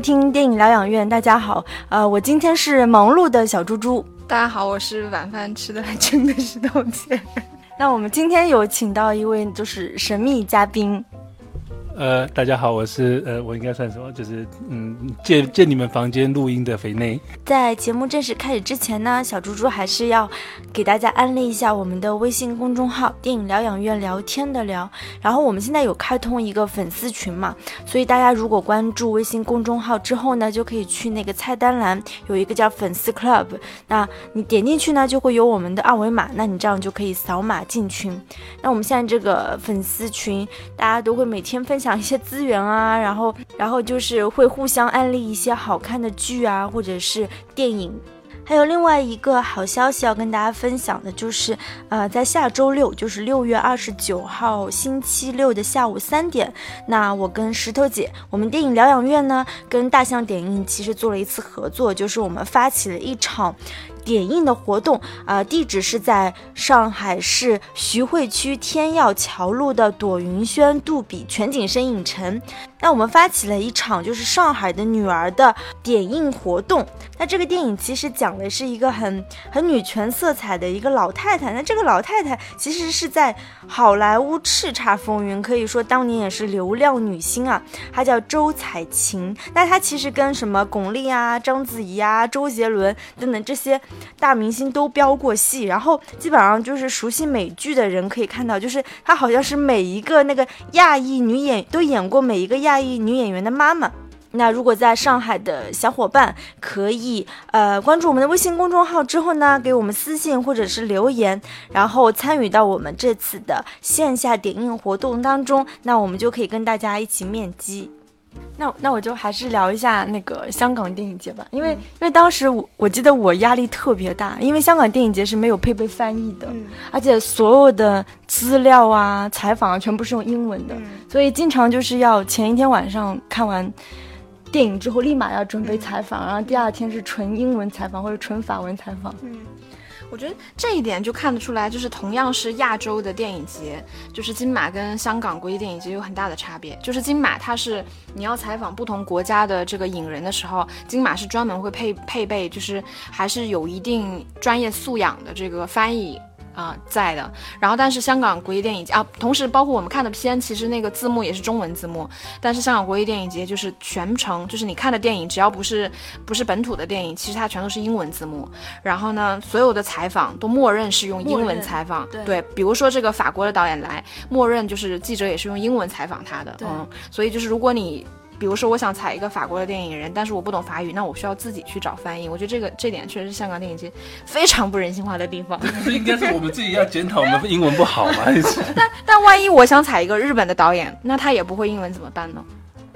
听电影疗养院。大家好，呃，我今天是忙碌的小猪猪。大家好，我是晚饭吃的还撑的石头姐。那我们今天有请到一位就是神秘嘉宾。呃，大家好，我是呃，我应该算什么？就是嗯，借借你们房间录音的肥内。在节目正式开始之前呢，小猪猪还是要给大家安利一下我们的微信公众号“电影疗养院聊天的聊”。然后我们现在有开通一个粉丝群嘛，所以大家如果关注微信公众号之后呢，就可以去那个菜单栏有一个叫粉丝 club，那你点进去呢，就会有我们的二维码，那你这样就可以扫码进群。那我们现在这个粉丝群，大家都会每天分享。讲一些资源啊，然后，然后就是会互相安利一些好看的剧啊，或者是电影。还有另外一个好消息要跟大家分享的，就是呃，在下周六，就是六月二十九号星期六的下午三点，那我跟石头姐，我们电影疗养院呢，跟大象点映其实做了一次合作，就是我们发起了一场。点映的活动啊，地址是在上海市徐汇区天耀桥路的朵云轩杜比全景声影城。那我们发起了一场就是上海的女儿的点映活动。那这个电影其实讲的是一个很很女权色彩的一个老太太。那这个老太太其实是在好莱坞叱咤风云，可以说当年也是流量女星啊。她叫周采芹。那她其实跟什么巩俐啊、章子怡啊、周杰伦等等这些大明星都飙过戏。然后基本上就是熟悉美剧的人可以看到，就是她好像是每一个那个亚裔女演都演过每一个亚。裔女演员的妈妈，那如果在上海的小伙伴可以呃关注我们的微信公众号之后呢，给我们私信或者是留言，然后参与到我们这次的线下点映活动当中，那我们就可以跟大家一起面基。那那我就还是聊一下那个香港电影节吧，因为因为当时我我记得我压力特别大，因为香港电影节是没有配备翻译的，而且所有的资料啊、采访啊全部是用英文的，所以经常就是要前一天晚上看完电影之后，立马要准备采访，然后第二天是纯英文采访或者纯法文采访。我觉得这一点就看得出来，就是同样是亚洲的电影节，就是金马跟香港国际电影节有很大的差别。就是金马它是你要采访不同国家的这个影人的时候，金马是专门会配配备，就是还是有一定专业素养的这个翻译。啊，在的。然后，但是香港国际电影节啊，同时包括我们看的片，其实那个字幕也是中文字幕。但是香港国际电影节就是全程，就是你看的电影，只要不是不是本土的电影，其实它全都是英文字幕。然后呢，所有的采访都默认是用英文采访。对，比如说这个法国的导演来，默认就是记者也是用英文采访他的。嗯，所以就是如果你。比如说，我想采一个法国的电影人，但是我不懂法语，那我需要自己去找翻译。我觉得这个这点确实是香港电影界非常不人性化的地方。不应该是我们自己要检讨我们英文不好吗？但但万一我想采一个日本的导演，那他也不会英文怎么办呢？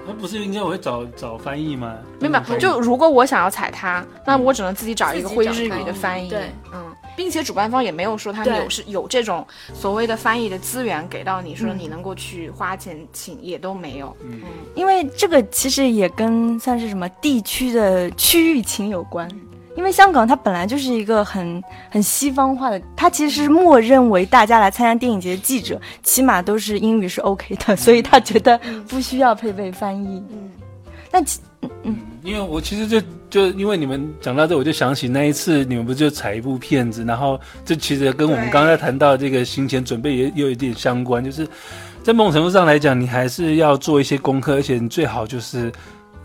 那不是应该我会找找翻译吗？没有，就如果我想要踩他，那我只能自己找一个会日语的翻译。对，嗯。并且主办方也没有说他有是有这种所谓的翻译的资源给到你，说你能够去花钱请，也都没有。嗯，因为这个其实也跟算是什么地区的区域情有关。因为香港它本来就是一个很很西方化的，它其实是默认为大家来参加电影节的记者起码都是英语是 OK 的，所以他觉得不需要配备翻译。嗯，那其。嗯，因为我其实就就因为你们讲到这，我就想起那一次你们不就采一部片子，然后这其实跟我们刚才谈到这个行前准备也有一点相关，就是在某种程度上来讲，你还是要做一些功课，而且你最好就是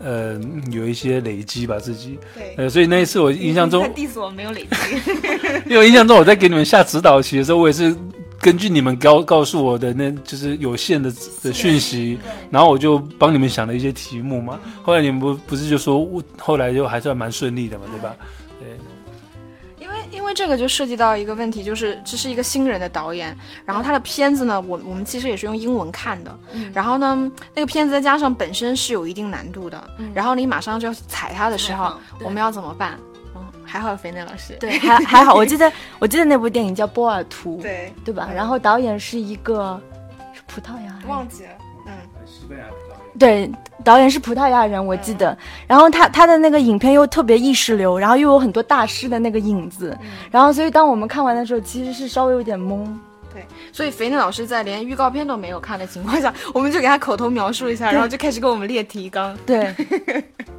呃有一些累积吧自己。对，呃，所以那一次我印象中，第四我没有累积，因为我印象中我在给你们下指导棋的时候，我也是。根据你们告告诉我的那就是有限的的讯息，然后我就帮你们想了一些题目嘛。后来你们不不是就说我后来就还算蛮顺利的嘛，对吧？对。因为这个就涉及到一个问题，就是这是一个新人的导演，然后他的片子呢，我我们其实也是用英文看的，然后呢，那个片子再加上本身是有一定难度的，然后你马上就要踩他的时候，我们要怎么办？还好肥内老师，对，还 还好。我记得我记得那部电影叫《波尔图》，对对吧？然后导演是一个是葡萄牙，忘记了，嗯，西班牙导演。对，导演是葡萄牙人，我记得。然后他他的那个影片又特别意识流，然后又有很多大师的那个影子，然后所以当我们看完的时候，其实是稍微有点懵。对，所以肥嫩老师在连预告片都没有看的情况下，我们就给他口头描述一下，然后就开始给我们列提纲。对。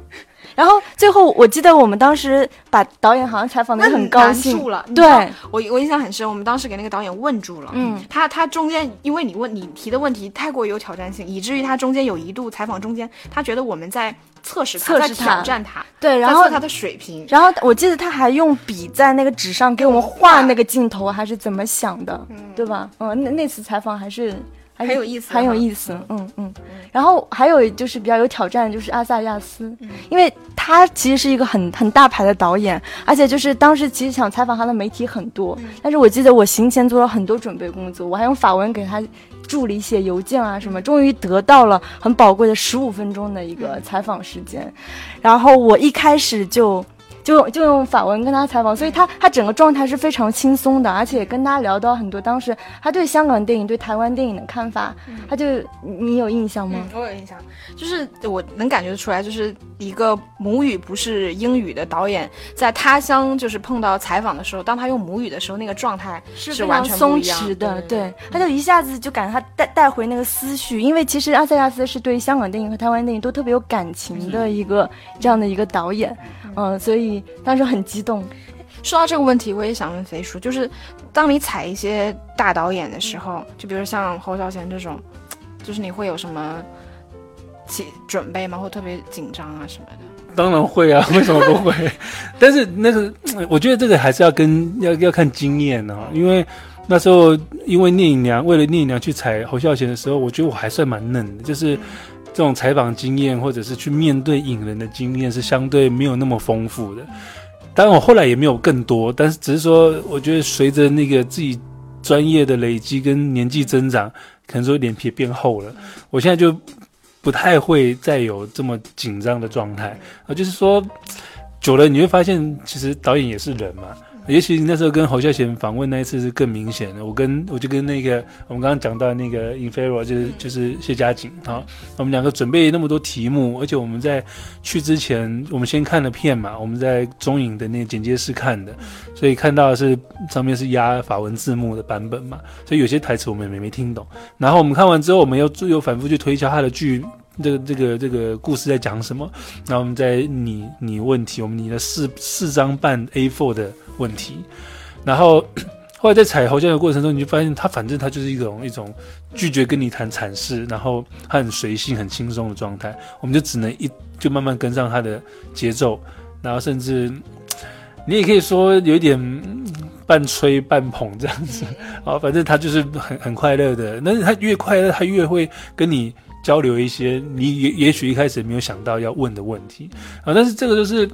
然后最后，我记得我们当时把导演好像采访的很高兴住了。对，我我印象很深，我们当时给那个导演问住了。嗯，他他中间因为你问你提的问题太过于有挑战性，以至于他中间有一度采访中间，他觉得我们在测试测试挑战他。对，然后他的水平。然后我记得他还用笔在那个纸上给我们画那个镜头，还是怎么想的，对吧？嗯，那那次采访还是。很有意思，很有意思，嗯嗯。然后还有就是比较有挑战的，就是阿萨亚斯，因为他其实是一个很很大牌的导演，而且就是当时其实想采访他的媒体很多，但是我记得我行前做了很多准备工作，我还用法文给他助理写邮件啊什么，终于得到了很宝贵的十五分钟的一个采访时间，然后我一开始就。就就用法文跟他采访，所以他他整个状态是非常轻松的，而且跟他聊到很多当时他对香港电影、对台湾电影的看法，他就你有印象吗？我有印象，就是我能感觉得出来，就是一个母语不是英语的导演，在他乡就是碰到采访的时候，当他用母语的时候，那个状态是完全松弛的，对，他就一下子就感觉他带带回那个思绪，因为其实阿塞亚斯是对香港电影和台湾电影都特别有感情的一个这样的一个导演。嗯，所以当时很激动。说到这个问题，我也想问肥叔，就是当你采一些大导演的时候，就比如像侯孝贤这种，就是你会有什么起准备吗？或特别紧张啊什么的？当然会啊，为什么不会？但是那个，我觉得这个还是要跟要要看经验啊。因为那时候因为聂隐娘为了聂隐娘去踩侯孝贤的时候，我觉得我还算蛮嫩的，就是。这种采访经验，或者是去面对影人的经验，是相对没有那么丰富的。当然，我后来也没有更多，但是只是说，我觉得随着那个自己专业的累积跟年纪增长，可能说脸皮变厚了。我现在就不太会再有这么紧张的状态啊，就是说，久了你会发现，其实导演也是人嘛。也许你那时候跟侯孝贤访问那一次是更明显的。我跟我就跟那个我们刚刚讲到那个 Infero 就是就是谢家锦啊，我们两个准备那么多题目，而且我们在去之前，我们先看了片嘛，我们在中影的那个剪接室看的，所以看到是上面是压法文字幕的版本嘛，所以有些台词我们也没没听懂。然后我们看完之后，我们又又反复去推敲他的剧。这个这个这个故事在讲什么？然后我们在拟拟问题，我们拟了四四张半 A4 的问题，然后 后来在采侯先的过程中，你就发现他反正他就是一种一种拒绝跟你谈阐释，然后他很随性很轻松的状态，我们就只能一就慢慢跟上他的节奏，然后甚至你也可以说有一点半吹半捧这样子。啊，反正他就是很很快乐的，但是他越快乐，他越会跟你。交流一些你也也许一开始没有想到要问的问题。啊，但是这个就是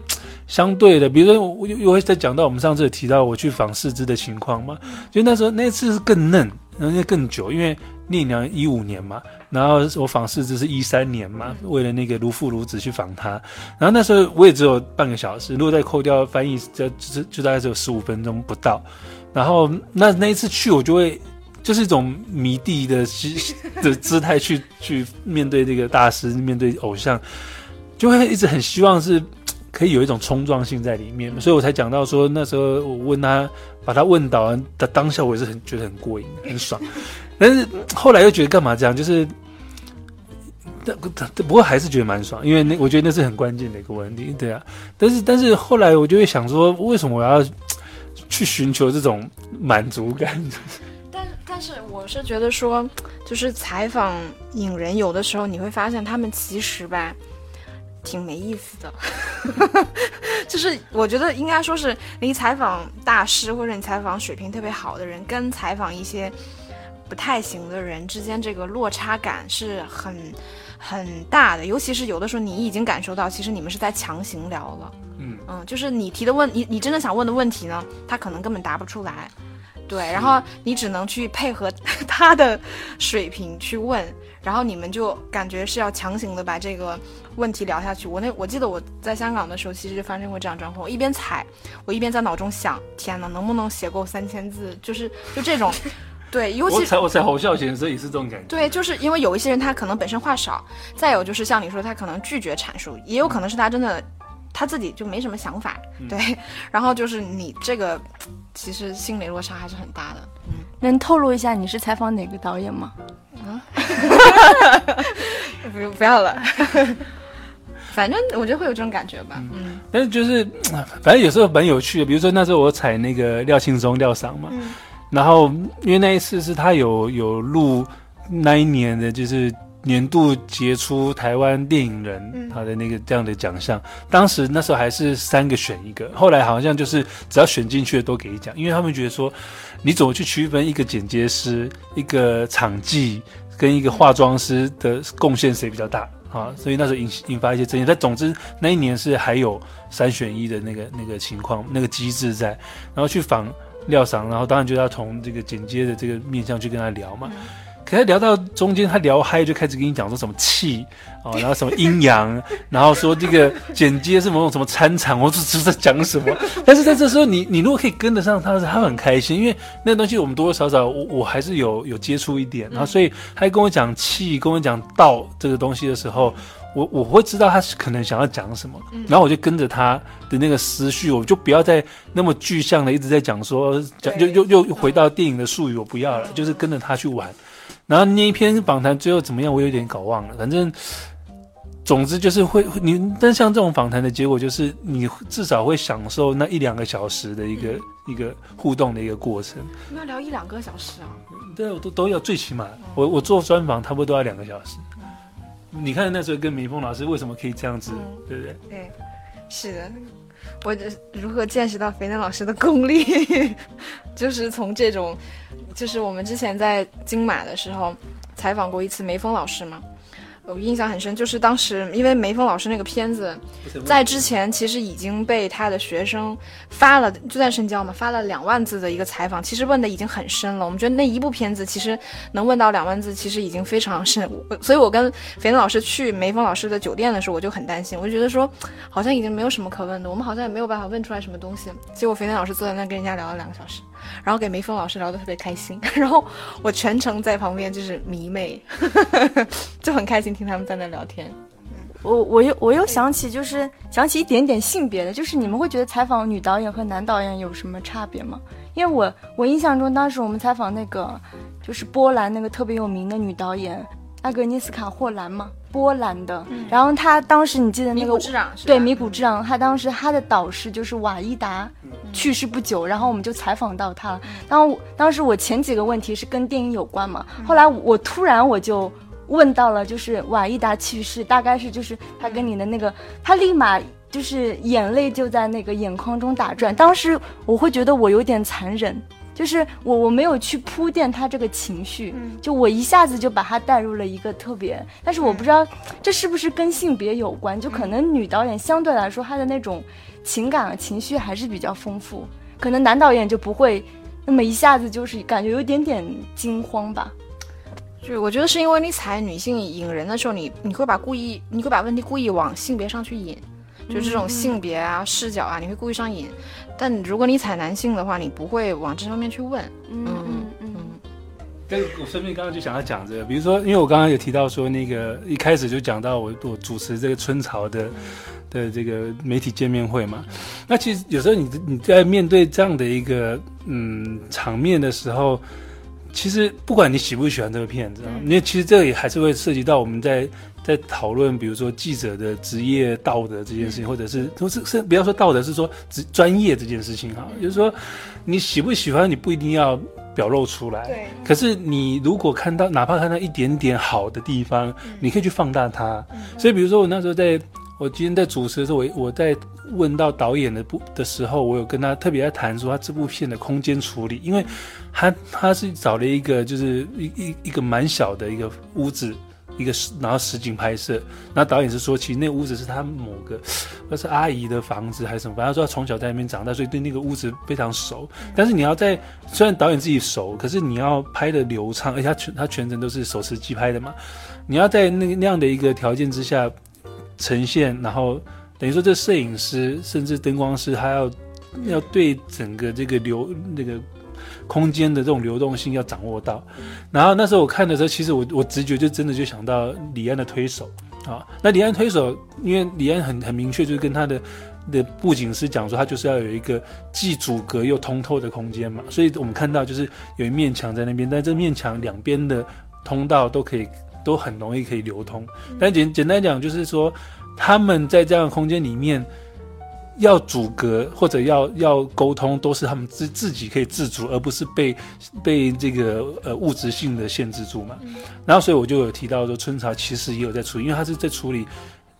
相对的，比如说我又会再讲到我们上次提到我去访四肢的情况嘛，就那时候那次是更嫩，而且更久，因为聂娘一五年嘛，然后我访四肢是一三年嘛，为了那个如父如子去访他，然后那时候我也只有半个小时，如果再扣掉翻译，就就就大概只有十五分钟不到，然后那那一次去我就会。就是一种迷弟的姿的姿态去去面对这个大师，面对偶像，就会一直很希望是可以有一种冲撞性在里面，所以我才讲到说那时候我问他，把他问倒的当下，我也是很觉得很过瘾，很爽。但是后来又觉得干嘛这样？就是，但不过还是觉得蛮爽，因为那我觉得那是很关键的一个问题，对啊。但是但是后来我就会想说，为什么我要去寻求这种满足感？我是觉得说，就是采访影人，有的时候你会发现他们其实吧，挺没意思的。就是我觉得应该说是，你采访大师或者你采访水平特别好的人，跟采访一些不太行的人之间，这个落差感是很很大的。尤其是有的时候，你已经感受到，其实你们是在强行聊了。嗯嗯，就是你提的问，你你真的想问的问题呢，他可能根本答不出来。对，然后你只能去配合 他的水平去问，然后你们就感觉是要强行的把这个问题聊下去。我那我记得我在香港的时候，其实就发生过这样状况。我一边踩，我一边在脑中想：天哪，能不能写够三千字？就是就这种，对，尤其我踩我踩侯孝贤，所以也是这种感觉。对，就是因为有一些人他可能本身话少，再有就是像你说，他可能拒绝阐述，也有可能是他真的。他自己就没什么想法，嗯对，然后就是你这个其实心理落差还是很大的。能透露一下你是采访哪个导演吗？啊 不不要了，反正我觉得会有这种感觉吧。嗯但是就是，反正有时候蛮有趣的。比如说那时候我采那个廖庆松廖赏嘛，嗯然后因为那一次是他有有录那一年的就是年度杰出台湾电影人嗯他的那个这样的奖项。当时那时候还是三个选一个，后来好像就是只要选进去的都给奖，因为他们觉得说你怎么去区分一个剪接师、一个场记跟一个化妆师的贡献谁比较大？啊，所以那时候引引发一些争议。但总之那一年是还有三选一的那个那个情况，那个机制在，然后去访廖赏，然后当然就要从这个剪接的这个面向去跟他聊嘛。可是聊到中间，他聊嗨就开始跟你讲说什么气哦，然后什么阴阳，然后说这个剪接是某种什么参禅，我这是在讲什么？但是在这时候，你你如果可以跟得上他，他很开心，因为那个东西我们多多少少我我还是有有接触一点，然后所以他跟我讲气，跟我讲道这个东西的时候。我我会知道他是可能想要讲什么，然后我就跟着他的那个思绪，我就不要再那么具象的一直在讲说讲，又又又回到电影的术语，我不要了，就是跟着他去玩。然后那一篇访谈最后怎么样，我有点搞忘了。反正，总之就是会你，但像这种访谈的结果，就是你至少会享受那一两个小时的一个、一个互动的一个过程。要聊一两个小时啊。对，我都都要最起码，我我做专访差不多都要两个小时。你看那时候跟梅峰老师为什么可以这样子，嗯对不对？对，是的，我如何见识到肥嫩老师的功力，就是从这种，就是我们之前在金马的时候采访过一次梅峰老师嘛。我印象很深，就是当时因为梅峰老师那个片子，在之前其实已经被他的学生发了，就在深交嘛，发了两万字的一个采访，其实问的已经很深了。我们觉得那一部片子其实能问到两万字，其实已经非常深。所以，我跟肥嫩老师去梅峰老师的酒店的时候，我就很担心，我就觉得说，好像已经没有什么可问的，我们好像也没有办法问出来什么东西。结果肥嫩老师坐在那跟人家聊了两个小时，然后给梅峰老师聊得特别开心，然后我全程在旁边就是迷妹，就很开心听他们在那聊天。我我又我又想起，就是想起一点点性别的，就是你们会觉得采访女导演和男导演有什么差别吗？因为我我印象中，当时我们采访那个就是波兰那个特别有名的女导演阿格尼斯卡·霍兰嘛，波兰的。然后他当时你记得那个对米谷之长，他当时他的导师就是瓦伊达去世不久，然后我们就采访到他了。当当时我前几个问题是跟电影有关嘛，后来我突然我就问到了，就是瓦伊达去世，大概是就是他跟你的那个，他立马就是眼泪就在那个眼眶中打转。当时我会觉得我有点残忍。就是我我没有去铺垫他这个情绪，就我一下子就把他带入了一个特别，但是我不知道这是不是跟性别有关，就可能女导演相对来说她的那种情感啊情绪还是比较丰富，可能男导演就不会那么一下子就是感觉有点点惊慌吧。就我觉得是因为你踩女性引人的时候，你你会把故意你会把问题故意往性别上去引，就这种性别啊、视角啊，你会故意上引。但如果你采男性的话，你不会往这方面去问。嗯嗯嗯，但我顺便刚刚就想要讲这个，比如说，因为我刚刚有提到说，那个一开始就讲到我我主持这个春潮的的这个媒体见面会嘛，那其实有时候你你在面对这样的一个嗯场面的时候，其实不管你喜不喜欢这个片子，啊，因为其实这个也还是会涉及到我们在在讨论，比如说记者的职业道德这件事情，或者是都是是不要说道德，是说职专业这件事情哈，就是说你喜不喜欢，你不一定要表露出来，对。可是你如果看到哪怕看到一点点好的地方，你可以去放大它。所以比如说我那时候在，我今天在主持的时候，我我在问到导演的部的时候，我有跟他特别在谈说他这部片的空间处理，因为他他是找了一个就是一一一个蛮小的一个屋子。一个然后实景拍摄，那导演是说，其实那屋子是他某个，那是阿姨的房子还是什么，反正说他从小在那边长大，所以对那个屋子非常熟。但是你要在，虽然导演自己熟，可是你要拍的流畅，而且他全他全程都是手持机拍的嘛，你要在那个那样的一个条件之下呈现，然后等于说这摄影师甚至灯光师，他要要对整个这个流那个空间的这种流动性要掌握到。然后那时候我看的时候，其实我我直觉就真的就想到李安的推手啊。那李安推手，因为李安很很明确，就是跟他的的布景师讲说，他就是要有一个既阻隔又通透的空间嘛。所以我们看到就是有一面墙在那边，但这面墙两边的通道都可以都很容易可以流通。但简简单讲就是说，他们在这样的空间里面。要阻隔或者要要沟通，都是他们自自己可以自主，而不是被被这个呃物质性的限制住嘛。然后，所以我就有提到说，春潮其实也有在处理，因为他是在处理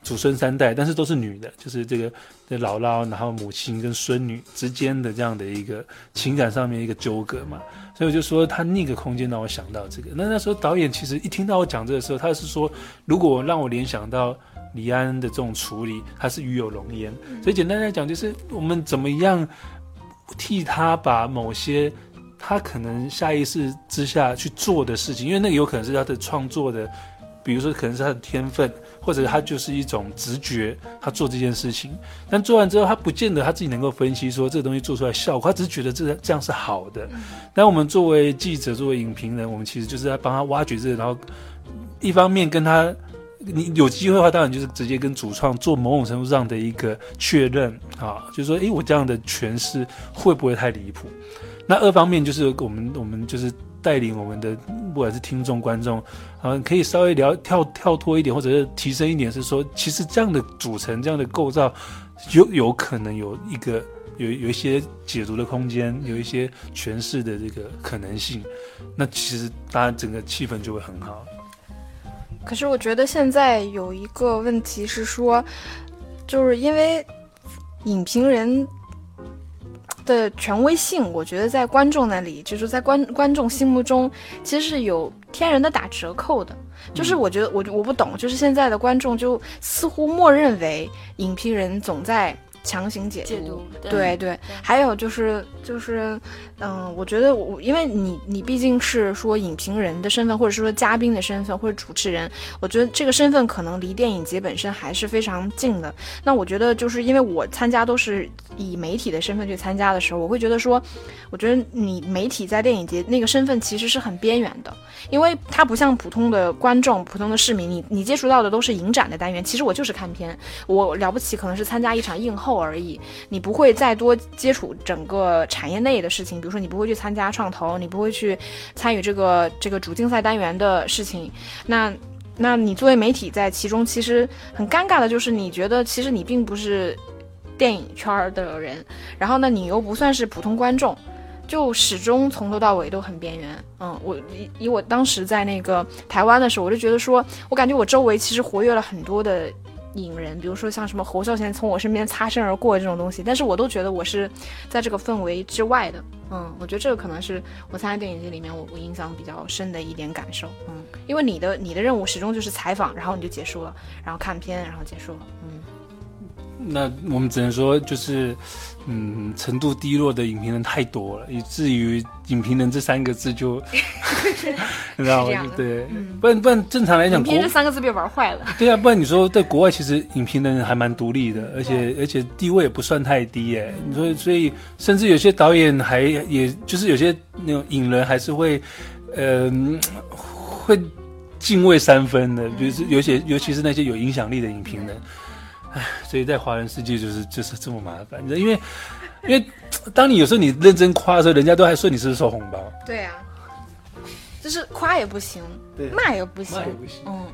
祖孙三代，但是都是女的，就是这个的姥姥，然后母亲跟孙女之间的这样的一个情感上面一个纠葛嘛。所以我就说，他那个空间让我想到这个。那那时候导演其实一听到我讲这个时候，他是说，如果让我联想到。李安的这种处理，他是与有容焉，所以简单来讲，就是我们怎么样替他把某些他可能下意识之下去做的事情，因为那个有可能是他的创作的，比如说可能是他的天分，或者他就是一种直觉，他做这件事情，但做完之后，他不见得他自己能够分析说这个东西做出来效果，他只是觉得这这样是好的。但我们作为记者，作为影评人，我们其实就是在帮他挖掘这个，然后一方面跟他。你有机会的话，当然就是直接跟主创做某种程度上的一个确认啊，就是说，诶，我这样的诠释会不会太离谱？那二方面就是我们我们就是带领我们的不管是听众观众啊，可以稍微聊跳跳脱一点，或者是提升一点，是说其实这样的组成、这样的构造，有有可能有一个有有一些解读的空间，有一些诠释的这个可能性。那其实当然整个气氛就会很好。可是我觉得现在有一个问题是说，就是因为影评人的权威性，我觉得在观众那里，就是在观观众心目中，其实是有天然的打折扣的。就是我觉得我我不懂，就是现在的观众就似乎默认为影评人总在。强行解读，对对，还有就是就是，嗯，我觉得我因为你你毕竟是说影评人的身份，或者说嘉宾的身份，或者主持人，我觉得这个身份可能离电影节本身还是非常近的。那我觉得就是因为我参加都是以媒体的身份去参加的时候，我会觉得说，我觉得你媒体在电影节那个身份其实是很边缘的，因为它不像普通的观众、普通的市民，你你接触到的都是影展的单元。其实我就是看片，我了不起可能是参加一场映后。而已，你不会再多接触整个产业内的事情，比如说你不会去参加创投，你不会去参与这个这个主竞赛单元的事情。那，那你作为媒体在其中，其实很尴尬的就是你觉得其实你并不是电影圈的人，然后呢，你又不算是普通观众，就始终从头到尾都很边缘。嗯，我以以我当时在那个台湾的时候，我就觉得说，我感觉我周围其实活跃了很多的。引人，比如说像什么侯孝贤从我身边擦身而过这种东西，但是我都觉得我是在这个氛围之外的。嗯，我觉得这个可能是我参加电影节里面我我印象比较深的一点感受。嗯，因为你的你的任务始终就是采访，然后你就结束了，然后看片，然后结束了。嗯。那我们只能说，就是，嗯，程度低落的影评人太多了，以至于“影评人”这三个字就，你知道吗？对，不然不然，正常来讲，影评这三个字被玩坏了。对啊，不然你说在国外，其实影评人还蛮独立的，而且而且地位也不算太低诶。你说，所以甚至有些导演还，也就是有些那种影人还是会，呃，会敬畏三分的，比如说有些，尤其是那些有影响力的影评人。唉，所以在华人世界就是就是这么麻烦，因为因为当你有时候你认真夸的时候，人家都还说你是收红包。对啊，就是夸也不行，骂也不行，嗯，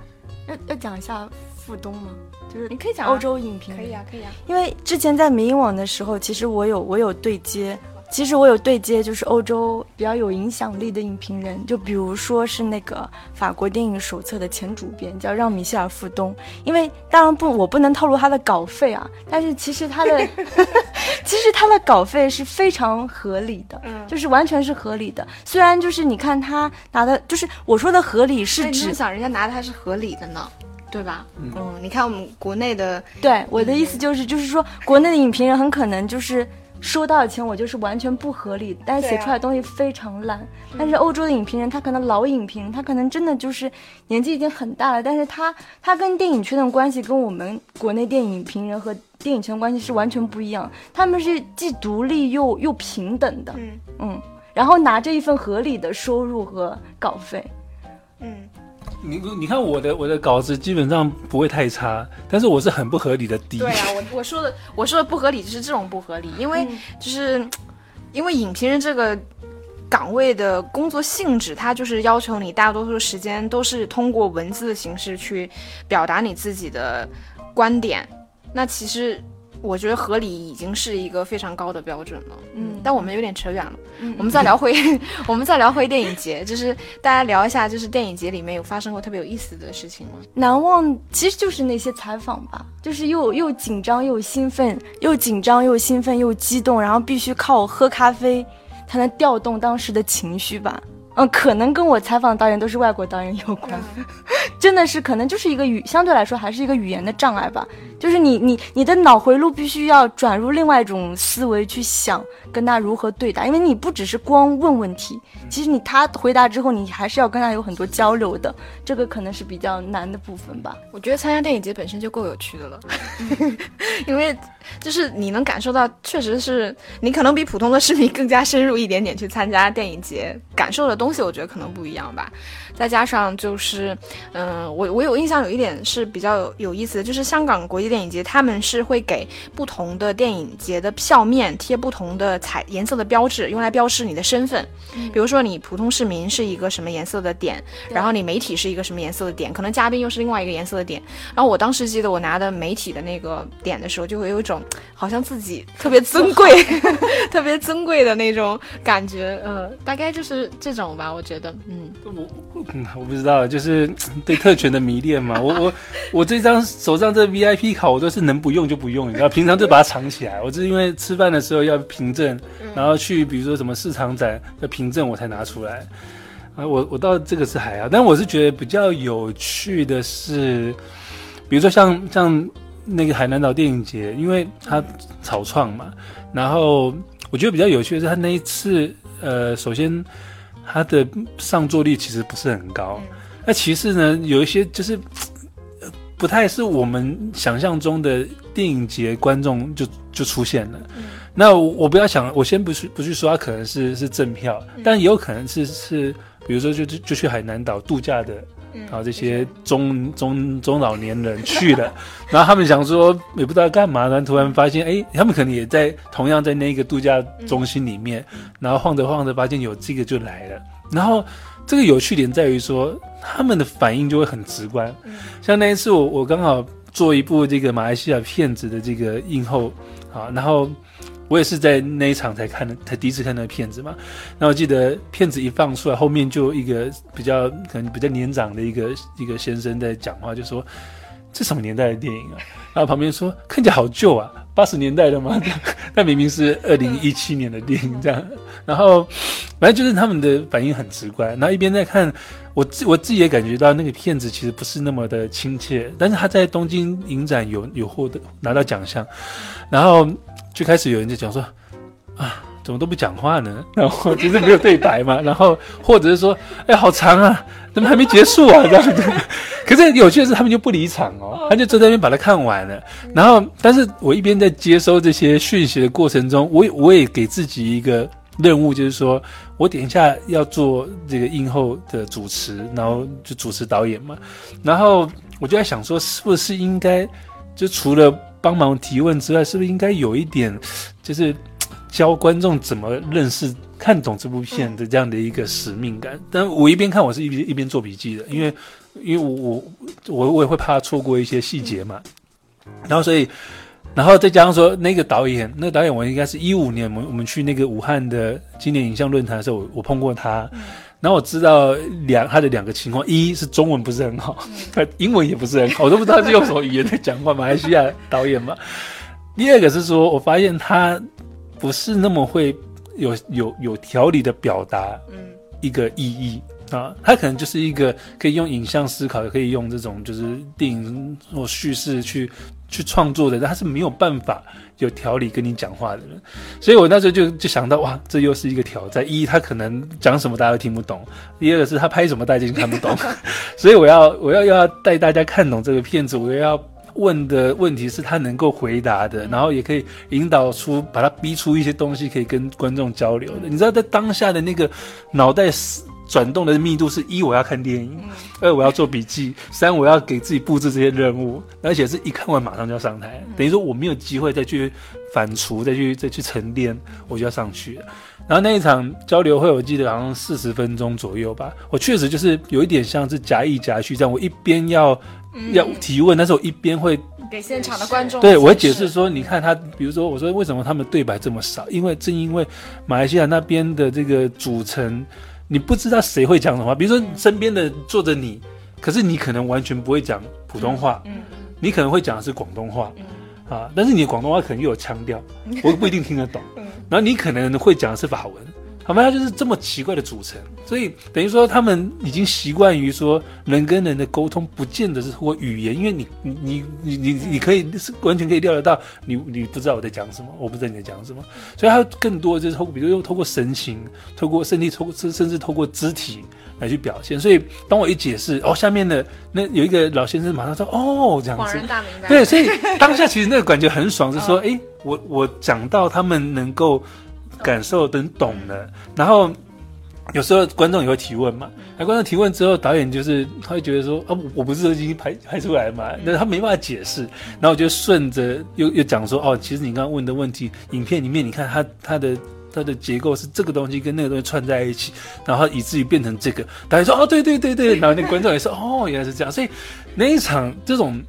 要要讲一下付东吗？就是你可以讲欧洲影评，可以啊，可以啊。因为之前在民影网的时候，其实我有我有对接。其实我有对接，就是欧洲比较有影响力的影评人，就比如说是那个法国电影手册的前主编，叫让米歇尔·富东。因为当然不，我不能透露他的稿费啊，但是其实他的，其实他的稿费是非常合理的，就是完全是合理的。虽然就是你看他拿的，就是我说的合理是指想人家拿的还是合理的呢，对吧？嗯，你看我们国内的，对我的意思就是，就是说国内的影评人很可能就是。收到的钱我就是完全不合理，但是写出来的东西非常烂。但是欧洲的影评人，他可能老影评，他可能真的就是年纪已经很大了，但是他他跟电影圈的关系跟我们国内电影评人和电影圈关系是完全不一样。他们是既独立又又平等的，嗯，然后拿着一份合理的收入和稿费，嗯。你你看我的我的稿子基本上不会太差，但是我是很不合理的低。对啊，我我说的我说的不合理就是这种不合理，因为就是因为影评人这个岗位的工作性质，它就是要求你大多数时间都是通过文字的形式去表达你自己的观点。那其实我觉得合理已经是一个非常高的标准了。嗯，但我们有点扯远了。嗯我们再聊回 我们再聊回电影节，就是大家聊一下，就是电影节里面有发生过特别有意思的事情吗？难忘其实就是那些采访吧，就是又又紧张又兴奋，又紧张又兴奋又激动，然后必须靠喝咖啡才能调动当时的情绪吧。嗯，可能跟我采访的导演都是外国导演有关，真的是可能就是一个语，相对来说还是一个语言的障碍吧。就是你你你的脑回路必须要转入另外一种思维去想跟他如何对答，因为你不只是光问问题，其实你他回答之后，你还是要跟他有很多交流的，这个可能是比较难的部分吧。我觉得参加电影节本身就够有趣的了，因为就是你能感受到，确实是你可能比普通的市民更加深入一点点去参加电影节，感受的东西我觉得可能不一样吧。再加上就是，嗯、我我有印象有一点是比较有有意思的，就是香港国际电影节他们是会给不同的电影节的票面贴不同的彩颜色的标志，用来标示你的身份。比如说你普通市民是一个什么颜色的点，然后你媒体是一个什么颜色的点，可能嘉宾又是另外一个颜色的点。然后我当时记得我拿的媒体的那个点的时候，就会有一种好像自己特别尊贵、特别尊贵的那种感觉。呃，大概就是这种吧，我觉得，嗯，我嗯我不知道，就是对特权的迷恋嘛。我我 我这张手上这 VIP 卡，我都是能不用就不用，你知道，平常就把它藏起来。我是因为吃饭的时候要凭证，然后去比如说什么市场展要凭证，我才拿出来。啊，我我到这个是还好，但我是觉得比较有趣的是，比如说像像那个海南岛电影节，因为它草创嘛，然后我觉得比较有趣的是，它那一次呃，首先它的上座率其实不是很高，那其次呢，有一些就是。呃不太是我们想象中的电影节观众就就出现了，那我我不要想，我先不去不去说它可能是是正票，但也有可能是是，比如说就就就去海南岛度假的，然后这些中中中老年人去了，然后他们想说也不知道干嘛，然后突然发现，哎，他们可能也在同样在那个度假中心里面，然后晃着晃着发现有这个就来了，然后这个有趣点在于说他们的反应就会很直观，像那一次我我刚好做一部这个马来西亚片子的这个映后啊，然后。我也是在那一场才看的，才第一次看那个片子嘛。然后我记得片子一放出来，后面就一个比较可能比较年长的一个一个先生在讲话，就说这什么年代的电影啊？然后旁边说看起来好旧啊，八十年代的吗？那明明是二零一七年的电影这样。然后反正就是他们的反应很直观，然后一边在看，我自我自己也感觉到那个片子其实不是那么的亲切，但是他在东京影展有有获得拿到奖项，然后。就开始有人就讲说，啊，怎么都不讲话呢？然后就是没有对白嘛，然后或者是说，哎，好长啊，怎么还没结束啊？这样子。可是有趣的是，他们就不离场哦，他就坐在那边把它看完了。然后，但是我一边在接收这些讯息的过程中，我也我也给自己一个任务，就是说我等一下要做这个映后的主持，然后就主持导演嘛。然后我就在想说，是不是应该就除了帮忙提问之外，是不是应该有一点，就是教观众怎么认识、看懂这部片的这样的一个使命感？但我一边看，我是一边一边做笔记的，因为因为我我我我也会怕错过一些细节嘛。然后所以，然后再加上说那个导演，那个导演我应该是一五年，我们我们去那个武汉的今年影像论坛的时候，我我碰过他。然后我知道两他的两个情况，一是中文不是很好，英文也不是很好，我都不知道是用什么语言在讲话。马来西亚导演嘛。第二个是说，我发现他不是那么会有有有条理的表达一个意义啊，他可能就是一个可以用影像思考，也可以用这种就是电影或叙事去去创作的，但他是没有办法有条理跟你讲话的人。所以我那时候就就想到，哇，这又是一个挑战。一，他可能讲什么大家都听不懂；第二个是他拍什么大家就看不懂。所以我要我要要带大家看懂这个片子，我要问的问题是他能够回答的，然后也可以引导出把他逼出一些东西可以跟观众交流的。你知道，在当下的那个脑袋转动的密度是一，我要看电影；二，我要做笔记；三，我要给自己布置这些任务，而且是一看完马上就要上台，等于说我没有机会再去反刍、再去再去沉淀，我就要上去了。然后那一场交流会，我记得好像四十分钟左右吧。我确实就是有一点像是夹一夹叙这样，我一边要要提问，但是我一边会给现场的观众对我会解释说，你看他，比如说我说为什么他们对白这么少？因为正因为马来西亚那边的这个组成。你不知道谁会讲什么话，比如说身边的坐着你，可是你可能完全不会讲普通话，嗯，你可能会讲的是广东话，嗯，啊，但是你的广东话可能又有腔调，我不一定听得懂，嗯，然后你可能会讲的是法文。好吧，它就是这么奇怪的组成，所以等于说他们已经习惯于说人跟人的沟通，不见得是通过语言，因为你你你你你你可以是完全可以料得到，你你不知道我在讲什么，我不知道你在讲什么，所以它更多就是透，比如用透过神情，透过身体，透过甚甚至透过肢体来去表现。所以当我一解释，哦，下面的那有一个老先生马上说，哦，这样子，对，所以当下其实那个感觉很爽，是说，哎，我我讲到他们能够。感受等懂了，然后有时候观众也会提问嘛。那观众提问之后，导演就是他会觉得说啊，我不是已经拍拍出来嘛？那他没办法解释。然后我就顺着又又讲说哦，其实你刚刚问的问题，影片里面你看它它的它的结构是这个东西跟那个东西串在一起，然后以至于变成这个。导演说哦，对对对对。然后那观众也说哦，原来是这样。所以那一场这种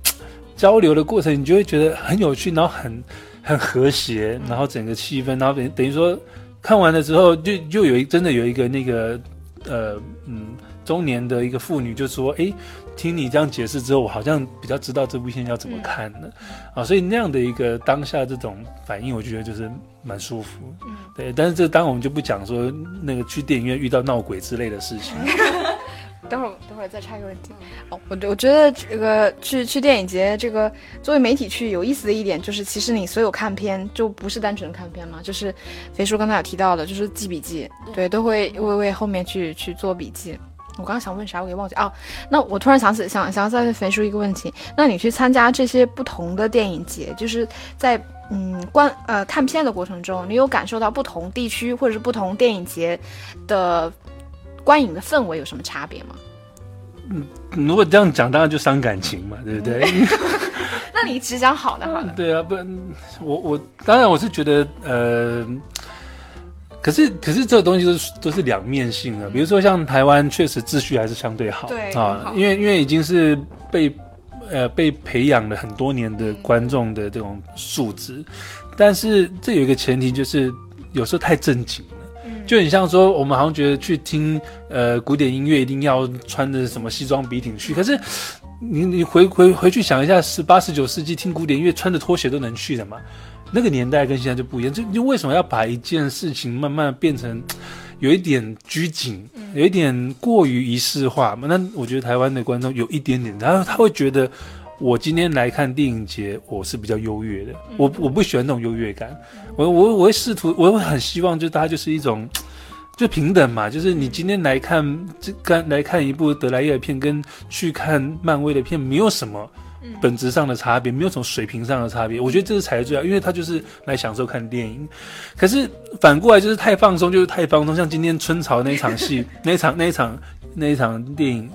交流的过程，你就会觉得很有趣，然后很。很和谐，然后整个气氛，然后等等于说看完了之后，就就有一真的有一个那个呃嗯中年的一个妇女就说，哎，听你这样解释之后，我好像比较知道这部片要怎么看了啊，所以那样的一个当下这种反应，我觉得就是蛮舒服，对。但是这当然我们就不讲说那个去电影院遇到闹鬼之类的事情。等会儿，等会儿再插一个问题。哦，我我觉得这个去去电影节，这个作为媒体去有意思的一点就是，其实你所有看片就不是单纯的看片嘛，就是肥叔刚才有提到的，就是记笔记，对，都会为为后面去去做笔记。我刚刚想问啥，我给忘记哦。那我突然想起，想想要再问肥叔一个问题，那你去参加这些不同的电影节，就是在嗯观呃看片的过程中，你有感受到不同地区或者是不同电影节的？观影的氛围有什么差别吗？嗯，如果这样讲，当然就伤感情嘛，对不对？那你只讲好的好的。对啊，不，我我当然我是觉得，呃，可是可是这个东西都是都是两面性的。比如说像台湾，确实秩序还是相对好，对啊，因为因为已经是被呃被培养了很多年的观众的这种素质，但是这有一个前提，就是有时候太正经。就很像说，我们好像觉得去听呃古典音乐一定要穿着什么西装笔挺去，可是你你回回回去想一下，十八十九世纪听古典音乐穿着拖鞋都能去的嘛？那个年代跟现在就不一样，就就为什么要把一件事情慢慢变成 有一点拘谨，有一点过于仪式化嘛？那我觉得台湾的观众有一点点，然后他会觉得。我今天来看电影节，我是比较优越的。我我不喜欢那种优越感。我我我会试图，我会很希望，就大家就是一种，就平等嘛。就是你今天来看这刚来看一部德莱叶的片，跟去看漫威的片，没有什么本质上的差别，没有什么水平上的差别。我觉得这是才是最好，因为他就是来享受看电影。可是反过来就是太放松，就是太放松。像今天春潮那一场戏，那一场那一场那一场电影，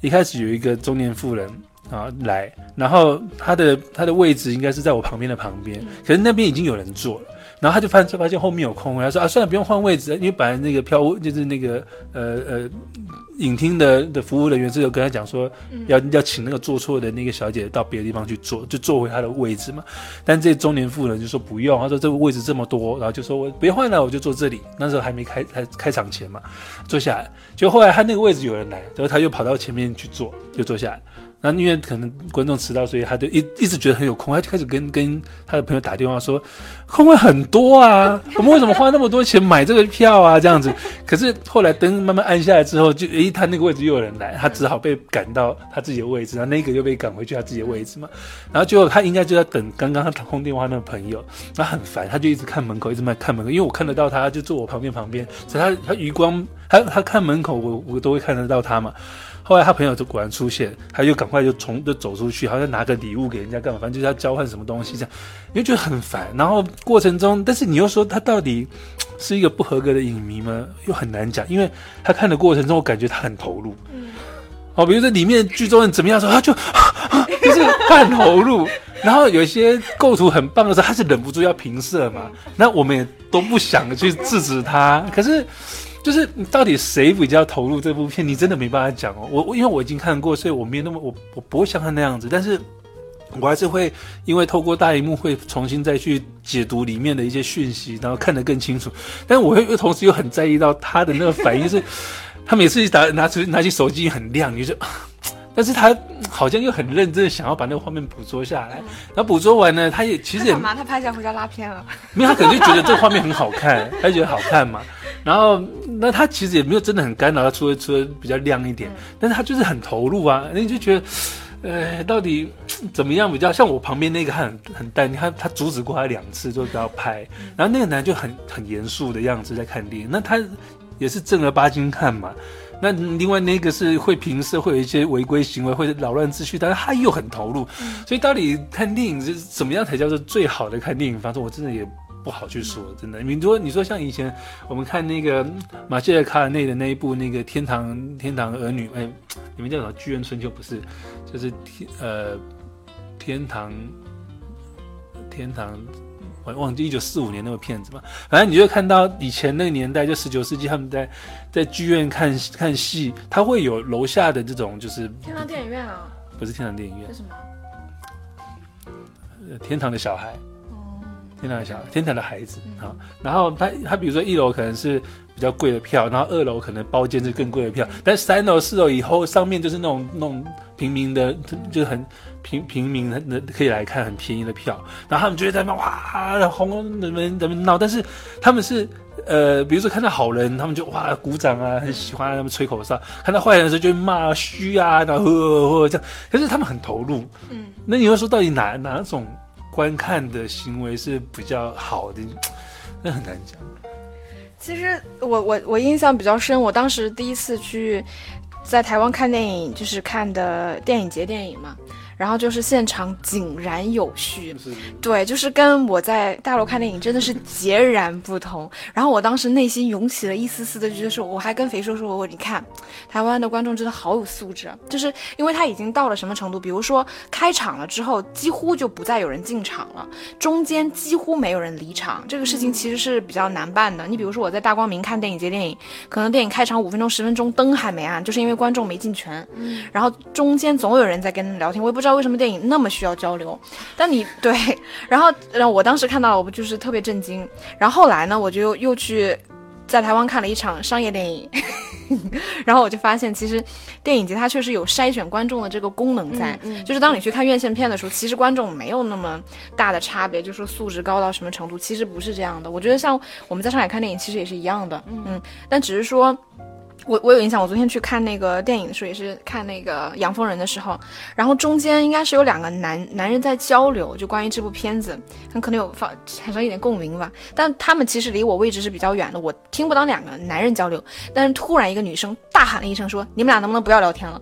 一开始有一个中年妇人。啊，来，然后他的他的位置应该是在我旁边的旁边，可是那边已经有人坐了，然后他就发就发现后面有空位，他说啊，算了，不用换位置，因为本来那个票务就是那个呃呃影厅的的服务人员是有跟他讲说，要要请那个坐错的那个小姐到别的地方去坐，就坐回她的位置嘛。但这中年妇人就说不用，他说这个位置这么多，然后就说我别换了，我就坐这里。那时候还没开开开场前嘛，坐下来，就后来他那个位置有人来，然后他又跑到前面去坐，就坐下来。那因为可能观众迟到，所以他就一一直觉得很有空，他就开始跟跟他的朋友打电话说，空位很多啊，我们为什么花那么多钱买这个票啊？这样子。可是后来灯慢慢暗下来之后，就诶，他那个位置又有人来，他只好被赶到他自己的位置，然后那个又被赶回去他自己的位置嘛。然后最后他应该就在等刚刚他打通电话那个朋友，他很烦，他就一直看门口，一直在看门口，因为我看得到他，就坐我旁边旁边，所以他他余光，他他看门口，我我都会看得到他嘛。后来他朋友就果然出现，他就赶快就从就走出去，好像拿个礼物给人家干嘛，反正就是要交换什么东西这样，你就觉得很烦。然后过程中，但是你又说他到底是一个不合格的影迷吗？又很难讲，因为他看的过程中，我感觉他很投入。嗯，哦，比如说里面剧中人怎么样的时候，他就 就是半投入。然后有些构图很棒的时候，他是忍不住要平射嘛。那我们也都不想去制止他，可是就是到底谁比较投入这部片，你真的没办法讲哦。我我因为我已经看过，所以我没有那么我我不会像他那样子，但是。我还是会因为透过大荧幕会重新再去解读里面的一些讯息，然后看得更清楚。但我会又同时又很在意到他的那个反应，是他每次一打拿出拿起手机很亮，你就，但是他好像又很认真的想要把那个画面捕捉下来。然后捕捉完呢，他也其实也嘛，他拍下回家拉片了。没有，他可能就觉得这个画面很好看，他就觉得好看嘛。然后那他其实也没有真的很干扰，他除了除了比较亮一点，但是他就是很投入啊，那你就觉得。呃，到底怎么样比较像我旁边那个很很淡？定，他他阻止过他两次，就不要拍。然后那个男就很很严肃的样子在看电影，那他也是正儿八经看嘛。那另外那个是会平时会有一些违规行为，会扰乱秩序，但是他又很投入。所以到底看电影是怎么样才叫做最好的看电影方式？我真的也。不好去说，真的。你说，你说像以前我们看那个马歇尔卡尔内的那一部那个《天堂天堂儿女》，哎，你们叫什么？《剧院春秋》不是，就是天呃天堂天堂，我忘记一九四五年那个片子嘛。反正你就看到以前那个年代，就十九世纪他们在在剧院看看戏，他会有楼下的这种就是天堂电影院啊，不是天堂电影院，是什么？天堂的小孩。天堂的小天堂的孩子啊，然后他他比如说一楼可能是比较贵的票，然后二楼可能包间是更贵的票，但三楼四楼以后上面就是那种那种平民的，就很平平民的可以来看很便宜的票，然后他们就会在那哇轰人们人们闹，但是他们是呃比如说看到好人，他们就哇鼓掌啊，很喜欢他们吹口哨，看到坏人的时候就骂虚啊，然后这样，可是他们很投入，嗯，那你会说到底哪哪种？观看的行为是比较好的，那很难讲。其实我我我印象比较深，我当时第一次去在台湾看电影，就是看的电影节电影嘛。然后就是现场井然有序，对，就是跟我在大陆看电影真的是截然不同。然后我当时内心涌起了一丝丝的，就是我还跟肥叔说：“我你看，台湾的观众真的好有素质，就是因为他已经到了什么程度？比如说开场了之后，几乎就不再有人进场了，中间几乎没有人离场，这个事情其实是比较难办的。你比如说我在大光明看电影节电影，可能电影开场五分钟、十分钟灯还没暗，就是因为观众没进全，然后中间总有人在跟聊天，我也不知道。知道为什么电影那么需要交流？但你对，然后，然后我当时看到了，我不就是特别震惊。然后后来呢，我就又去在台湾看了一场商业电影，然后我就发现，其实电影节它确实有筛选观众的这个功能在。就是当你去看院线片的时候，其实观众没有那么大的差别，就说素质高到什么程度，其实不是这样的。我觉得像我们在上海看电影，其实也是一样的。嗯，但只是说。我我有印象，我昨天去看那个电影的时候，也是看那个《养蜂人》的时候，然后中间应该是有两个男男人在交流，就关于这部片子，很可能有发产生一点共鸣吧。但他们其实离我位置是比较远的，我听不到两个男人交流。但是突然一个女生大喊了一声，说：“你们俩能不能不要聊天了？”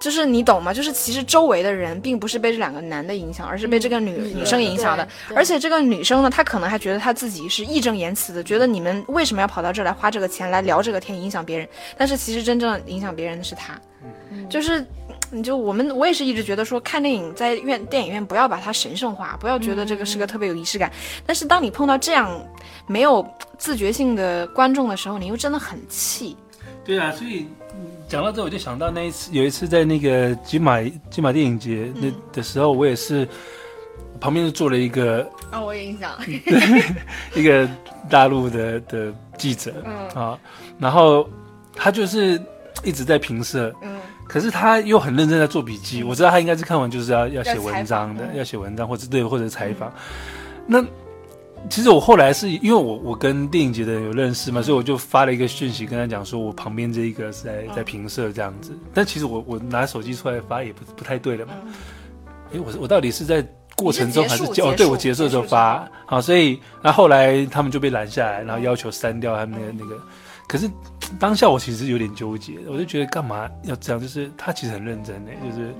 就是你懂吗？就是其实周围的人并不是被这两个男的影响，而是被这个女女生影响的。而且这个女生呢，她可能还觉得她自己是义正言辞的，觉得你们为什么要跑到这儿来花这个钱来聊这个天，影响别人？但是其实真正影响别人的是她。就是，你就我们我也是一直觉得说看电影在院电影院不要把它神圣化，不要觉得这个是个特别有仪式感。但是当你碰到这样没有自觉性的观众的时候，你又真的很气。对啊，所以。讲到这，我就想到那一次，有一次在那个金马金马电影节那的时候，我也是旁边就坐了一个啊，我有印象，一个大陆的的记者啊，然后他就是一直在评测，嗯，可是他又很认真在做笔记，我知道他应该是看完就是要要写文章的，要写文章或者对或者采访，那。其实我后来是因为我我跟电影节的人有认识嘛，所以我就发了一个讯息跟他讲说，我旁边这一个是在在评社这样子。但其实我我拿手机出来发也不不太对了嘛。哎，我我到底是在过程中还是哦？对我结束的时候发好，所以那后后来他们就被拦下来，然后要求删掉他们那个那个。可是当下我其实有点纠结，我就觉得干嘛要这样？就是他其实很认真的，就是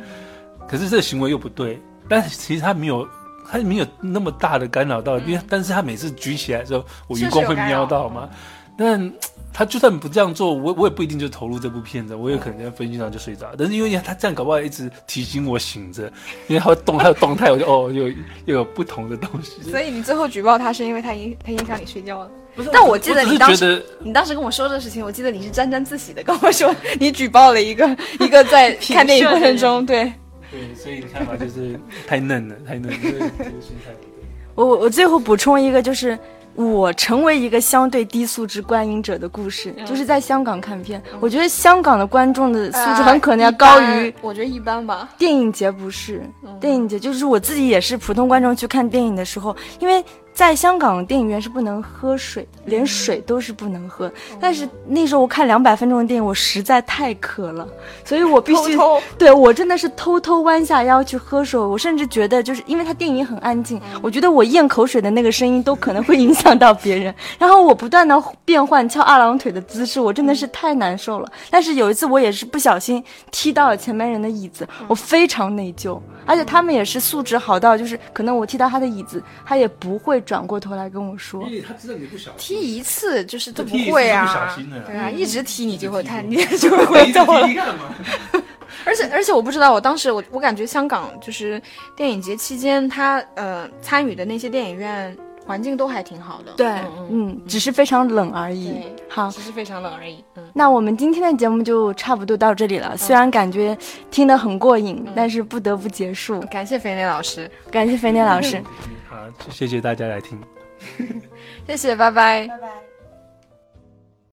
可是这个行为又不对，但其实他没有。它没有那么大的干扰到，因为但是他每次举起来的时候，我余光会瞄到嘛。但他就算不这样做，我我也不一定就投入这部片子，我也可能在飞机上就睡着。但是因为他这样搞不好一直提醒我醒着，因为他会动，他有动态，我就 哦，又又有不同的东西。所以你最后举报他是因为他影他影响你睡觉了。不是但我记得你当时你当时跟我说这事情，我记得你是沾沾自喜的跟我说，你举报了一个一个在 看电影过程中，对，对，所以你看法就是 太嫩了，太嫩了，这个这个心态不对。我我我最后补充一个，就是我成为一个相对低素质观影者的故事，就是在香港看片。我觉得香港的观众的素质很可能要高于我觉得一般吧。电影节，不是电影节，就是我自己也是普通观众去看电影的时候，因为。在香港电影院是不能喝水，连水都是不能喝。但是那时候我看两百分钟的电影，我实在太渴了，所以我必须偷偷对我真的是偷偷弯下腰去喝水。我甚至觉得，就是因为它电影很安静，我觉得我咽口水的那个声音都可能会影响到别人。然后我不断的变换翘二郎腿的姿势，我真的是太难受了。但是有一次我也是不小心踢到了前面人的椅子，我非常内疚。而且他们也是素质好到，就是可能我踢到他的椅子，他也不会转过头来跟我说。因为他知道你不小心，踢一次就是都不会啊，不小心了对啊，一直踢你就会太你就会动了。而且而且我不知道，我当时我我感觉香港就是电影节期间，他呃参与的那些电影院环境都还挺好的。对，嗯只是非常冷而已。好，只是非常冷而已。嗯，那我们今天的节目就差不多到这里了。虽然感觉听得很过瘾，但是不得不结束。感谢肥内老师，感谢肥内老师，好，谢谢大家来听。谢谢，拜拜。拜拜。